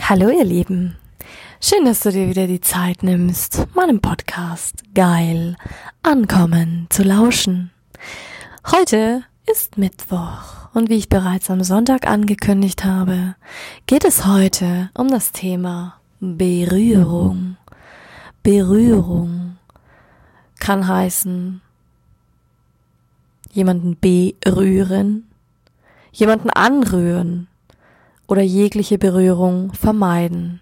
Hallo ihr Lieben. Schön, dass du dir wieder die Zeit nimmst, meinem Podcast Geil ankommen zu lauschen. Heute ist Mittwoch und wie ich bereits am Sonntag angekündigt habe, geht es heute um das Thema Berührung. Berührung kann heißen jemanden berühren, jemanden anrühren, oder jegliche Berührung vermeiden.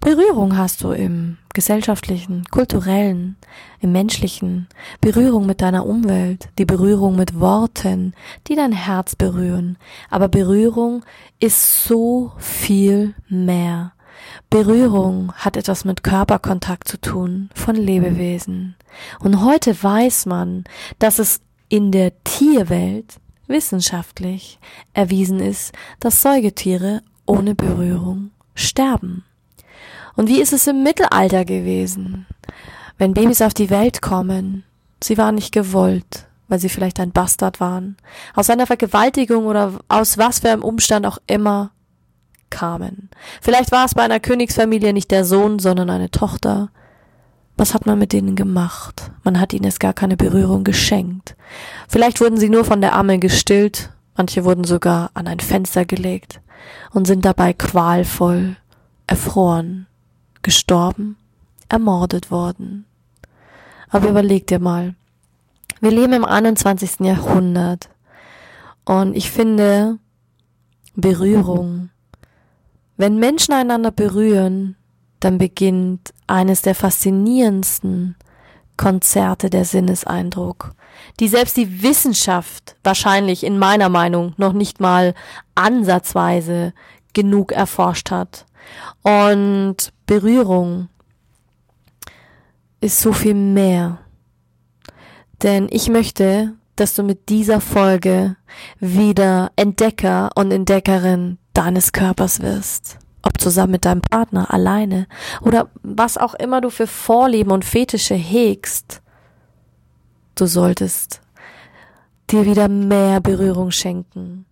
Berührung hast du im gesellschaftlichen, kulturellen, im menschlichen, Berührung mit deiner Umwelt, die Berührung mit Worten, die dein Herz berühren. Aber Berührung ist so viel mehr. Berührung hat etwas mit Körperkontakt zu tun von Lebewesen. Und heute weiß man, dass es in der Tierwelt wissenschaftlich erwiesen ist, dass Säugetiere ohne Berührung sterben. Und wie ist es im Mittelalter gewesen? Wenn Babys auf die Welt kommen, sie waren nicht gewollt, weil sie vielleicht ein Bastard waren, aus einer Vergewaltigung oder aus was für einem Umstand auch immer kamen. Vielleicht war es bei einer Königsfamilie nicht der Sohn, sondern eine Tochter. Was hat man mit denen gemacht? Man hat ihnen es gar keine Berührung geschenkt. Vielleicht wurden sie nur von der Amme gestillt, manche wurden sogar an ein Fenster gelegt und sind dabei qualvoll erfroren, gestorben, ermordet worden. Aber überleg dir mal, wir leben im 21. Jahrhundert und ich finde Berührung, wenn Menschen einander berühren, dann beginnt eines der faszinierendsten Konzerte der Sinneseindruck, die selbst die Wissenschaft wahrscheinlich in meiner Meinung noch nicht mal ansatzweise genug erforscht hat. Und Berührung ist so viel mehr. Denn ich möchte, dass du mit dieser Folge wieder Entdecker und Entdeckerin deines Körpers wirst ob zusammen mit deinem Partner, alleine oder was auch immer du für Vorlieben und Fetische hegst, du solltest dir wieder mehr Berührung schenken.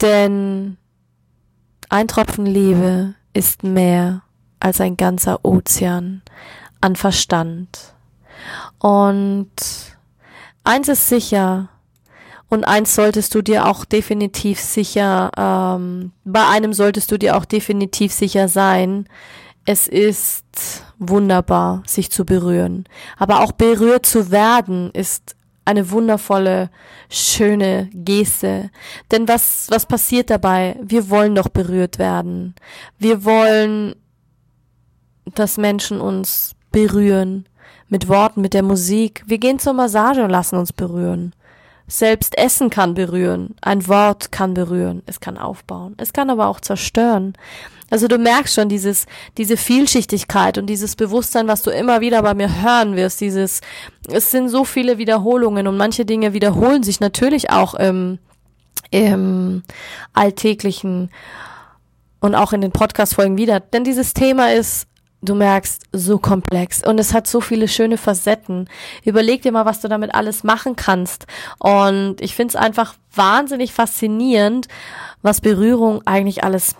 Denn ein Tropfen Liebe ist mehr als ein ganzer Ozean an Verstand. Und eins ist sicher, und eins solltest du dir auch definitiv sicher, ähm, bei einem solltest du dir auch definitiv sicher sein. Es ist wunderbar, sich zu berühren. Aber auch berührt zu werden ist eine wundervolle, schöne Geste. Denn was, was passiert dabei? Wir wollen doch berührt werden. Wir wollen, dass Menschen uns berühren. Mit Worten, mit der Musik. Wir gehen zur Massage und lassen uns berühren. Selbst Essen kann berühren, ein Wort kann berühren, es kann aufbauen, es kann aber auch zerstören. Also du merkst schon dieses, diese Vielschichtigkeit und dieses Bewusstsein, was du immer wieder bei mir hören wirst, dieses, es sind so viele Wiederholungen und manche Dinge wiederholen sich natürlich auch im, im alltäglichen und auch in den Podcast-Folgen wieder. Denn dieses Thema ist du merkst, so komplex und es hat so viele schöne Facetten. Überleg dir mal, was du damit alles machen kannst. Und ich finde es einfach wahnsinnig faszinierend, was Berührung eigentlich alles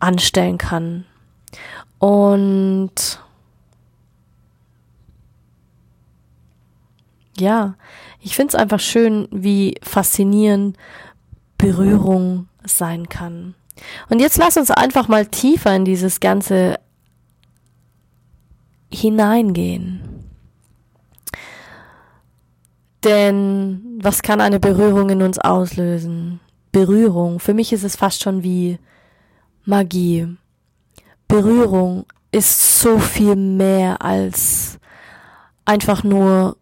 anstellen kann. Und ja, ich finde es einfach schön, wie faszinierend Berührung sein kann. Und jetzt lass uns einfach mal tiefer in dieses ganze hineingehen. Denn was kann eine Berührung in uns auslösen? Berührung, für mich ist es fast schon wie Magie. Berührung ist so viel mehr als einfach nur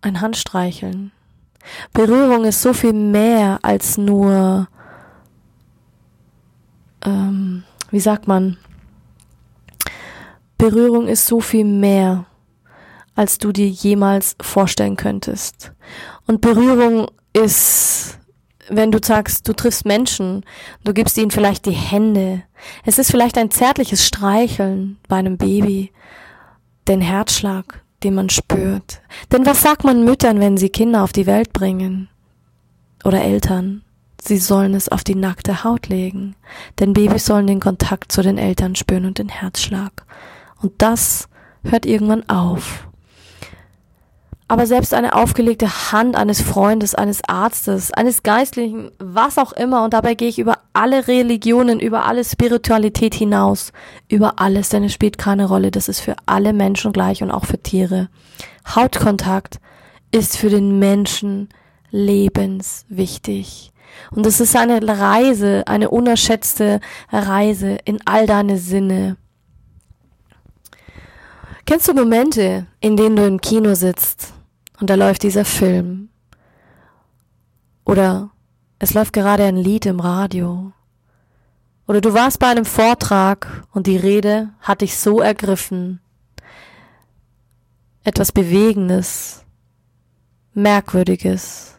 ein Handstreicheln. Berührung ist so viel mehr als nur ähm, wie sagt man, Berührung ist so viel mehr, als du dir jemals vorstellen könntest. Und Berührung ist, wenn du sagst, du triffst Menschen, du gibst ihnen vielleicht die Hände. Es ist vielleicht ein zärtliches Streicheln bei einem Baby, den Herzschlag, den man spürt. Denn was sagt man Müttern, wenn sie Kinder auf die Welt bringen? Oder Eltern? Sie sollen es auf die nackte Haut legen, denn Babys sollen den Kontakt zu den Eltern spüren und den Herzschlag. Und das hört irgendwann auf. Aber selbst eine aufgelegte Hand eines Freundes, eines Arztes, eines Geistlichen, was auch immer, und dabei gehe ich über alle Religionen, über alle Spiritualität hinaus, über alles, denn es spielt keine Rolle, das ist für alle Menschen gleich und auch für Tiere. Hautkontakt ist für den Menschen lebenswichtig. Und es ist eine Reise, eine unerschätzte Reise in all deine Sinne. Kennst du Momente, in denen du im Kino sitzt und da läuft dieser Film? Oder es läuft gerade ein Lied im Radio? Oder du warst bei einem Vortrag und die Rede hat dich so ergriffen. Etwas Bewegendes, Merkwürdiges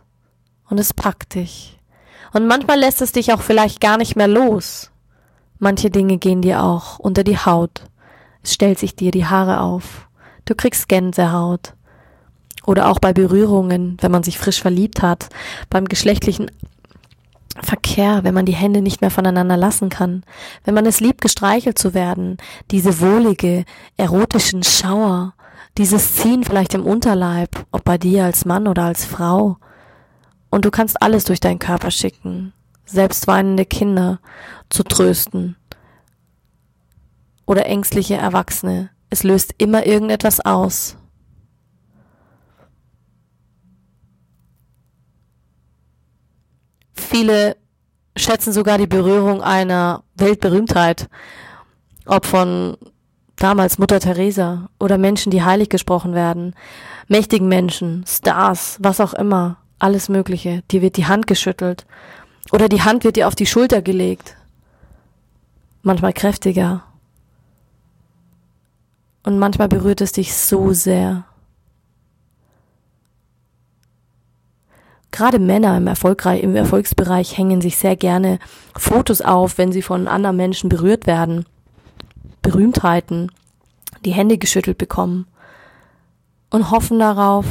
und es packt dich. Und manchmal lässt es dich auch vielleicht gar nicht mehr los. Manche Dinge gehen dir auch unter die Haut. Es stellt sich dir die Haare auf. Du kriegst Gänsehaut. Oder auch bei Berührungen, wenn man sich frisch verliebt hat, beim geschlechtlichen Verkehr, wenn man die Hände nicht mehr voneinander lassen kann, wenn man es liebt, gestreichelt zu werden, diese wohlige, erotischen Schauer, dieses Ziehen vielleicht im Unterleib, ob bei dir als Mann oder als Frau, und du kannst alles durch deinen Körper schicken, selbst weinende Kinder zu trösten oder ängstliche Erwachsene. Es löst immer irgendetwas aus. Viele schätzen sogar die Berührung einer Weltberühmtheit, ob von damals Mutter Teresa oder Menschen, die heilig gesprochen werden, mächtigen Menschen, Stars, was auch immer alles Mögliche. Dir wird die Hand geschüttelt oder die Hand wird dir auf die Schulter gelegt. Manchmal kräftiger. Und manchmal berührt es dich so sehr. Gerade Männer im, Erfolgreich, im Erfolgsbereich hängen sich sehr gerne Fotos auf, wenn sie von anderen Menschen berührt werden. Berühmtheiten, die Hände geschüttelt bekommen und hoffen darauf,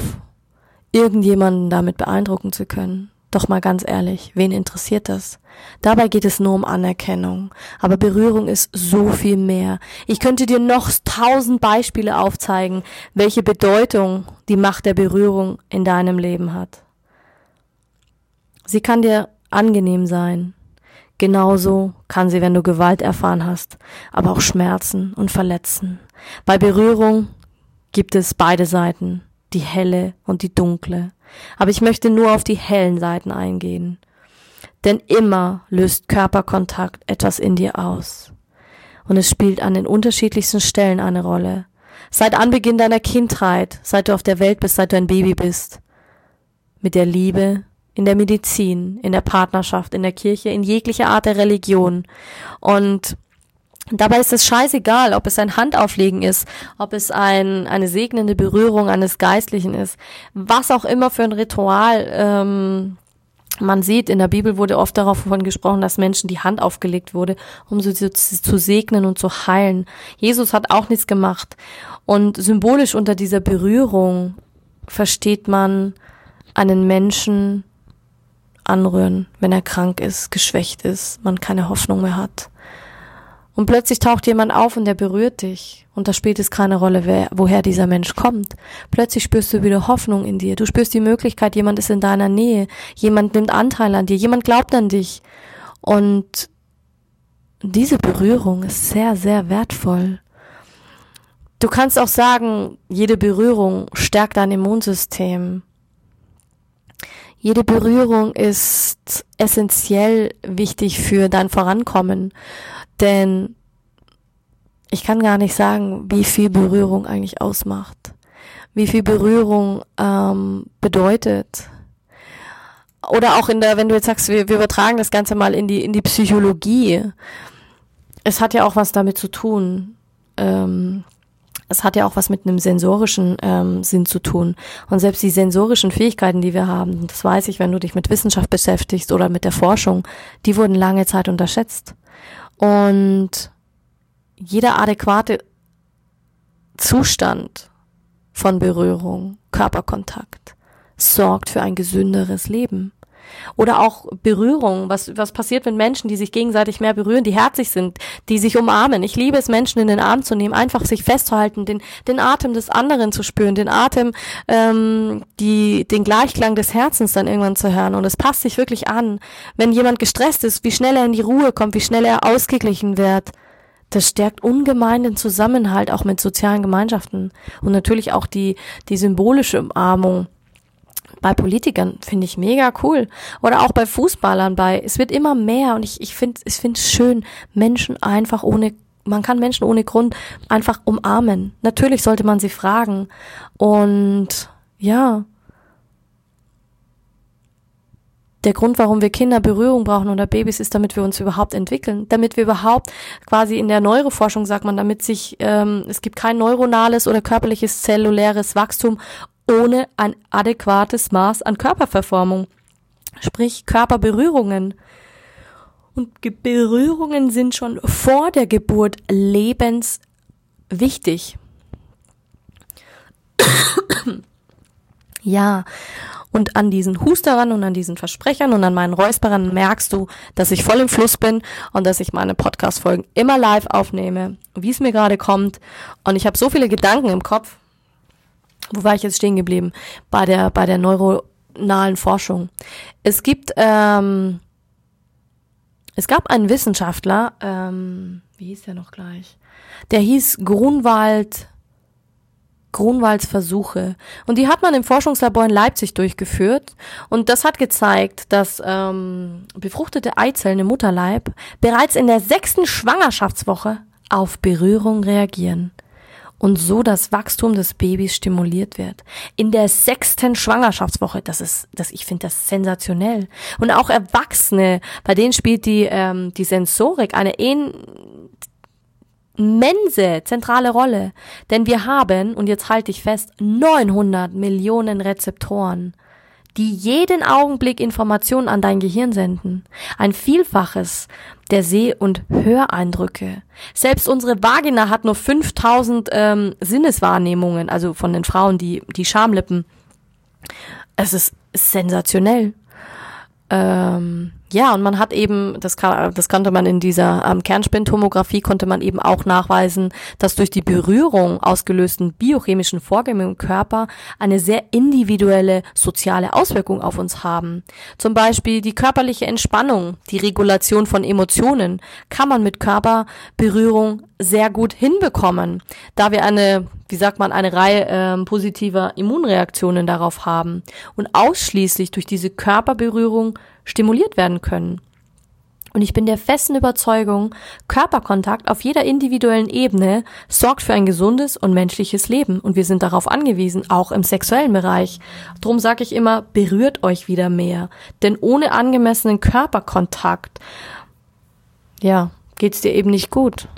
irgendjemanden damit beeindrucken zu können. Doch mal ganz ehrlich, wen interessiert das? Dabei geht es nur um Anerkennung. Aber Berührung ist so viel mehr. Ich könnte dir noch tausend Beispiele aufzeigen, welche Bedeutung die Macht der Berührung in deinem Leben hat. Sie kann dir angenehm sein. Genauso kann sie, wenn du Gewalt erfahren hast, aber auch Schmerzen und verletzen. Bei Berührung gibt es beide Seiten die helle und die dunkle. Aber ich möchte nur auf die hellen Seiten eingehen. Denn immer löst Körperkontakt etwas in dir aus. Und es spielt an den unterschiedlichsten Stellen eine Rolle. Seit Anbeginn deiner Kindheit, seit du auf der Welt bist, seit du ein Baby bist. Mit der Liebe, in der Medizin, in der Partnerschaft, in der Kirche, in jeglicher Art der Religion. Und Dabei ist es scheißegal, ob es ein Handauflegen ist, ob es ein, eine segnende Berührung eines Geistlichen ist, was auch immer für ein Ritual ähm, man sieht, in der Bibel wurde oft davon gesprochen, dass Menschen die Hand aufgelegt wurde, um sie zu, zu, segnen und zu heilen. Jesus hat auch nichts gemacht. Und symbolisch unter dieser Berührung versteht man einen Menschen anrühren, wenn er krank ist, geschwächt ist, man keine Hoffnung mehr hat. Und plötzlich taucht jemand auf und der berührt dich. Und da spielt es keine Rolle, wer, woher dieser Mensch kommt. Plötzlich spürst du wieder Hoffnung in dir. Du spürst die Möglichkeit, jemand ist in deiner Nähe. Jemand nimmt Anteil an dir. Jemand glaubt an dich. Und diese Berührung ist sehr, sehr wertvoll. Du kannst auch sagen, jede Berührung stärkt dein Immunsystem. Jede Berührung ist essentiell wichtig für dein Vorankommen. Denn ich kann gar nicht sagen, wie viel Berührung eigentlich ausmacht. Wie viel Berührung ähm, bedeutet. Oder auch in der, wenn du jetzt sagst, wir, wir übertragen das Ganze mal in die, in die Psychologie. es hat ja auch was damit zu tun. Ähm, es hat ja auch was mit einem sensorischen ähm, Sinn zu tun. Und selbst die sensorischen Fähigkeiten, die wir haben, das weiß ich, wenn du dich mit Wissenschaft beschäftigst oder mit der Forschung, die wurden lange Zeit unterschätzt. Und jeder adäquate Zustand von Berührung, Körperkontakt, sorgt für ein gesünderes Leben. Oder auch Berührung. Was, was passiert mit Menschen, die sich gegenseitig mehr berühren, die herzig sind, die sich umarmen? Ich liebe es, Menschen in den Arm zu nehmen, einfach sich festzuhalten, den, den Atem des anderen zu spüren, den Atem, ähm, die, den Gleichklang des Herzens dann irgendwann zu hören. Und es passt sich wirklich an. Wenn jemand gestresst ist, wie schnell er in die Ruhe kommt, wie schnell er ausgeglichen wird. Das stärkt ungemein den Zusammenhalt auch mit sozialen Gemeinschaften. Und natürlich auch die, die symbolische Umarmung bei Politikern finde ich mega cool. Oder auch bei Fußballern bei. Es wird immer mehr und ich, ich finde ich finde es schön, Menschen einfach ohne man kann Menschen ohne Grund einfach umarmen. Natürlich sollte man sie fragen. Und ja, der Grund, warum wir Kinder Berührung brauchen oder Babys, ist, damit wir uns überhaupt entwickeln, damit wir überhaupt quasi in der Neuroforschung sagt man, damit sich ähm, es gibt kein neuronales oder körperliches zelluläres Wachstum ohne ein adäquates Maß an Körperverformung, sprich Körperberührungen. Und Berührungen sind schon vor der Geburt lebenswichtig. ja, und an diesen Husterern und an diesen Versprechern und an meinen Räusperern merkst du, dass ich voll im Fluss bin und dass ich meine Podcast-Folgen immer live aufnehme, wie es mir gerade kommt. Und ich habe so viele Gedanken im Kopf, wo war ich jetzt stehen geblieben? Bei der, bei der neuronalen Forschung. Es gibt, ähm, es gab einen Wissenschaftler, ähm, wie hieß der noch gleich? Der hieß Grunwald, Grunwalds Versuche. Und die hat man im Forschungslabor in Leipzig durchgeführt. Und das hat gezeigt, dass ähm, befruchtete Eizellen im Mutterleib bereits in der sechsten Schwangerschaftswoche auf Berührung reagieren und so das Wachstum des Babys stimuliert wird. In der sechsten Schwangerschaftswoche, das ist, das, ich finde das sensationell. Und auch Erwachsene, bei denen spielt die, ähm, die Sensorik eine immense zentrale Rolle. Denn wir haben, und jetzt halte ich fest, 900 Millionen Rezeptoren die jeden Augenblick Informationen an dein Gehirn senden. Ein Vielfaches der Seh- und Höreindrücke. Selbst unsere Vagina hat nur 5000 ähm, Sinneswahrnehmungen, also von den Frauen, die, die Schamlippen. Es ist sensationell. Ähm, ja, und man hat eben, das, kann, das konnte man in dieser ähm, Kernspintomographie, konnte man eben auch nachweisen, dass durch die Berührung ausgelösten biochemischen Vorgänge im Körper eine sehr individuelle soziale Auswirkung auf uns haben. Zum Beispiel die körperliche Entspannung, die Regulation von Emotionen kann man mit Körperberührung sehr gut hinbekommen, da wir eine, wie sagt man, eine Reihe äh, positiver Immunreaktionen darauf haben und ausschließlich durch diese Körperberührung stimuliert werden können. Und ich bin der festen Überzeugung, Körperkontakt auf jeder individuellen Ebene sorgt für ein gesundes und menschliches Leben. Und wir sind darauf angewiesen, auch im sexuellen Bereich. Drum sage ich immer, berührt euch wieder mehr. Denn ohne angemessenen Körperkontakt, ja, geht's dir eben nicht gut.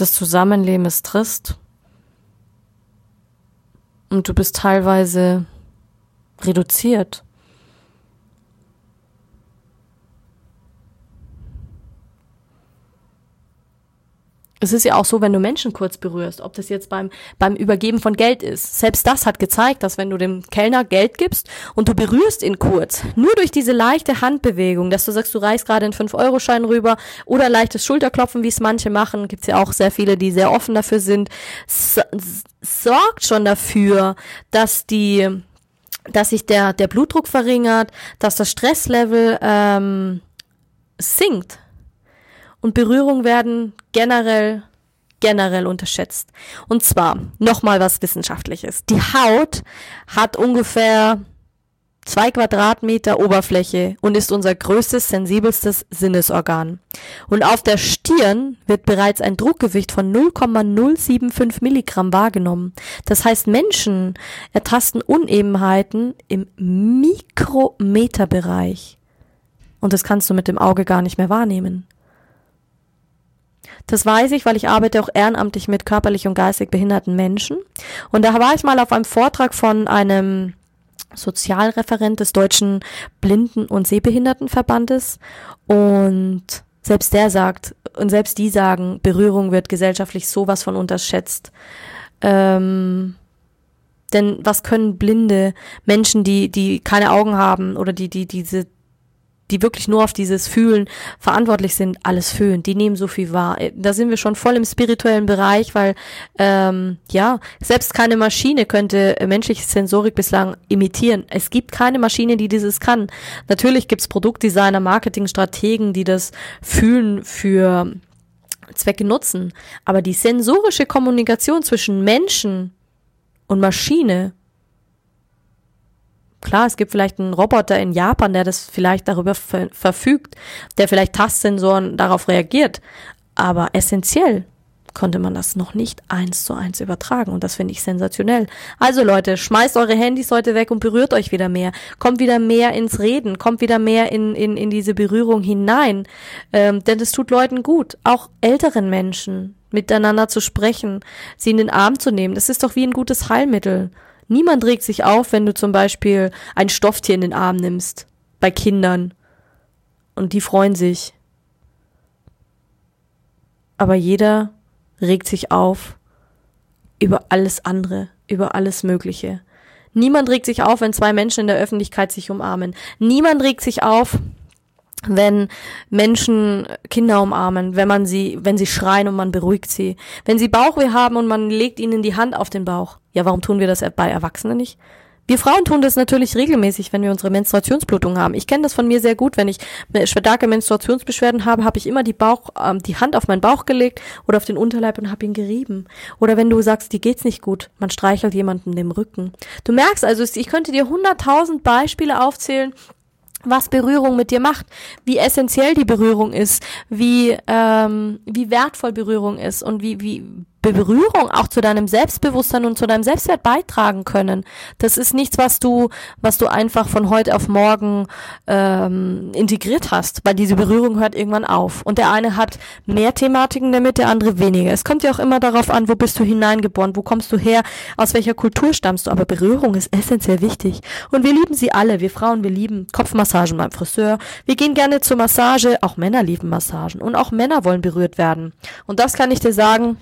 Das Zusammenleben ist trist. Und du bist teilweise reduziert. Es ist ja auch so, wenn du Menschen kurz berührst, ob das jetzt beim, beim Übergeben von Geld ist. Selbst das hat gezeigt, dass wenn du dem Kellner Geld gibst und du berührst ihn kurz, nur durch diese leichte Handbewegung, dass du sagst, du reichst gerade einen 5-Euro-Schein rüber oder leichtes Schulterklopfen, wie es manche machen, gibt's ja auch sehr viele, die sehr offen dafür sind, so, sorgt schon dafür, dass die, dass sich der, der Blutdruck verringert, dass das Stresslevel ähm, sinkt und Berührung werden generell generell unterschätzt. Und zwar nochmal was Wissenschaftliches. Die Haut hat ungefähr zwei Quadratmeter Oberfläche und ist unser größtes, sensibelstes Sinnesorgan. Und auf der Stirn wird bereits ein Druckgewicht von 0,075 Milligramm wahrgenommen. Das heißt, Menschen ertasten Unebenheiten im Mikrometerbereich. Und das kannst du mit dem Auge gar nicht mehr wahrnehmen. Das weiß ich, weil ich arbeite auch ehrenamtlich mit körperlich und geistig behinderten Menschen. Und da war ich mal auf einem Vortrag von einem Sozialreferent des Deutschen Blinden- und Sehbehindertenverbandes. Und selbst der sagt, und selbst die sagen, Berührung wird gesellschaftlich sowas von unterschätzt. Ähm, denn was können blinde Menschen, die, die keine Augen haben oder die, die diese die wirklich nur auf dieses Fühlen verantwortlich sind, alles fühlen. Die nehmen so viel wahr. Da sind wir schon voll im spirituellen Bereich, weil ähm, ja, selbst keine Maschine könnte menschliche Sensorik bislang imitieren. Es gibt keine Maschine, die dieses kann. Natürlich gibt's Produktdesigner, Marketingstrategen, die das Fühlen für Zwecke nutzen. Aber die sensorische Kommunikation zwischen Menschen und Maschine Klar, es gibt vielleicht einen Roboter in Japan, der das vielleicht darüber ver verfügt, der vielleicht Tastsensoren darauf reagiert. Aber essentiell konnte man das noch nicht eins zu eins übertragen und das finde ich sensationell. Also Leute, schmeißt eure Handys heute weg und berührt euch wieder mehr. Kommt wieder mehr ins Reden, kommt wieder mehr in, in, in diese Berührung hinein, ähm, denn es tut Leuten gut, auch älteren Menschen miteinander zu sprechen, sie in den Arm zu nehmen. Das ist doch wie ein gutes Heilmittel. Niemand regt sich auf, wenn du zum Beispiel ein Stofftier in den Arm nimmst. Bei Kindern. Und die freuen sich. Aber jeder regt sich auf über alles andere, über alles Mögliche. Niemand regt sich auf, wenn zwei Menschen in der Öffentlichkeit sich umarmen. Niemand regt sich auf, wenn Menschen Kinder umarmen, wenn man sie, wenn sie schreien und man beruhigt sie, wenn sie Bauchweh haben und man legt ihnen die Hand auf den Bauch. Ja, warum tun wir das bei Erwachsenen nicht? Wir Frauen tun das natürlich regelmäßig, wenn wir unsere Menstruationsblutung haben. Ich kenne das von mir sehr gut. Wenn ich starke Menstruationsbeschwerden habe, habe ich immer die Bauch, ähm, die Hand auf meinen Bauch gelegt oder auf den Unterleib und habe ihn gerieben. Oder wenn du sagst, dir geht's nicht gut, man streichelt jemanden dem Rücken. Du merkst also, ich könnte dir hunderttausend Beispiele aufzählen, was Berührung mit dir macht, wie essentiell die Berührung ist, wie ähm, wie wertvoll Berührung ist und wie wie Berührung auch zu deinem Selbstbewusstsein und zu deinem Selbstwert beitragen können. Das ist nichts, was du, was du einfach von heute auf morgen ähm, integriert hast, weil diese Berührung hört irgendwann auf. Und der eine hat mehr Thematiken damit, der andere weniger. Es kommt ja auch immer darauf an, wo bist du hineingeboren, wo kommst du her, aus welcher Kultur stammst du. Aber Berührung ist essentiell wichtig. Und wir lieben sie alle. Wir Frauen, wir lieben Kopfmassagen beim Friseur. Wir gehen gerne zur Massage. Auch Männer lieben Massagen. Und auch Männer wollen berührt werden. Und das kann ich dir sagen,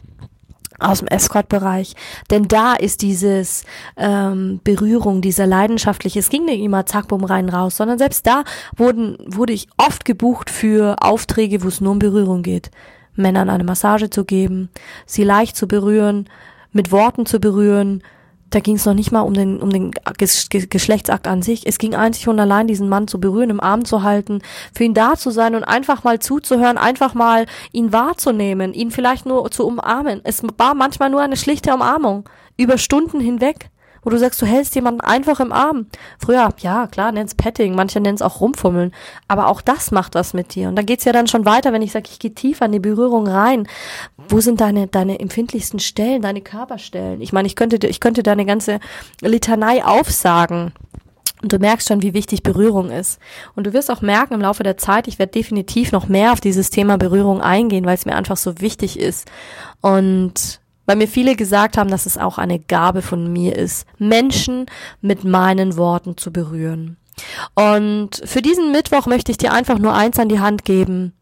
aus dem Escort-Bereich. Denn da ist dieses ähm, Berührung, dieser leidenschaftliche, es ging nicht immer zack, bumm, rein, raus, sondern selbst da wurden, wurde ich oft gebucht für Aufträge, wo es nur um Berührung geht. Männern eine Massage zu geben, sie leicht zu berühren, mit Worten zu berühren, da ging es noch nicht mal um den, um den Geschlechtsakt an sich. Es ging einzig und allein, diesen Mann zu berühren, im Arm zu halten, für ihn da zu sein und einfach mal zuzuhören, einfach mal ihn wahrzunehmen, ihn vielleicht nur zu umarmen. Es war manchmal nur eine schlichte Umarmung, über Stunden hinweg wo du sagst, du hältst jemanden einfach im Arm. Früher, ja, klar, nenn's Petting, manche nennen's auch Rumfummeln, aber auch das macht was mit dir. Und da geht's ja dann schon weiter, wenn ich sage, ich gehe tiefer in die Berührung rein. Wo sind deine, deine empfindlichsten Stellen, deine Körperstellen? Ich meine, ich könnte, ich könnte deine ganze Litanei aufsagen. Und du merkst schon, wie wichtig Berührung ist. Und du wirst auch merken im Laufe der Zeit, ich werde definitiv noch mehr auf dieses Thema Berührung eingehen, weil es mir einfach so wichtig ist. Und weil mir viele gesagt haben, dass es auch eine Gabe von mir ist, Menschen mit meinen Worten zu berühren. Und für diesen Mittwoch möchte ich dir einfach nur eins an die Hand geben.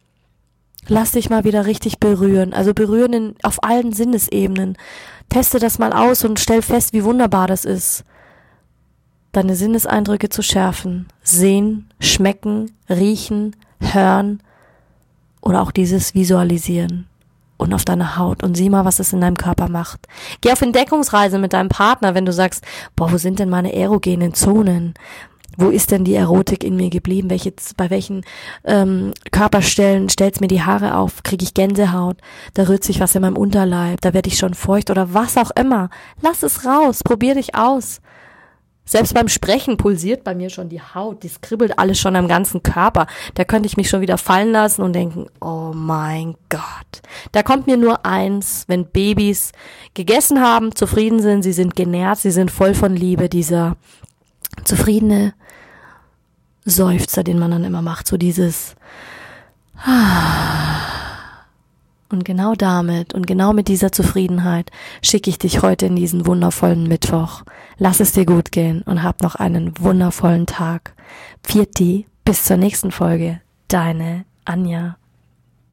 Lass dich mal wieder richtig berühren. Also berühren in, auf allen Sinnesebenen. Teste das mal aus und stell fest, wie wunderbar das ist. Deine Sinneseindrücke zu schärfen. Sehen, schmecken, riechen, hören oder auch dieses Visualisieren und auf deine Haut und sieh mal, was es in deinem Körper macht. Geh auf Entdeckungsreise mit deinem Partner, wenn du sagst, boah, wo sind denn meine erogenen Zonen? Wo ist denn die Erotik in mir geblieben? Welche, bei welchen ähm, Körperstellen stellt's mir die Haare auf? Kriege ich Gänsehaut? Da rührt sich was in meinem Unterleib, da werde ich schon feucht oder was auch immer. Lass es raus, probier dich aus. Selbst beim Sprechen pulsiert bei mir schon die Haut, die kribbelt alles schon am ganzen Körper. Da könnte ich mich schon wieder fallen lassen und denken, oh mein Gott. Da kommt mir nur eins, wenn Babys gegessen haben, zufrieden sind, sie sind genährt, sie sind voll von Liebe, dieser zufriedene Seufzer, den man dann immer macht, so dieses und Und genau damit und genau mit dieser Zufriedenheit schicke ich dich heute in diesen wundervollen Mittwoch. Lass es dir gut gehen und hab noch einen wundervollen Tag. Pfiat bis zur nächsten Folge. Deine Anja.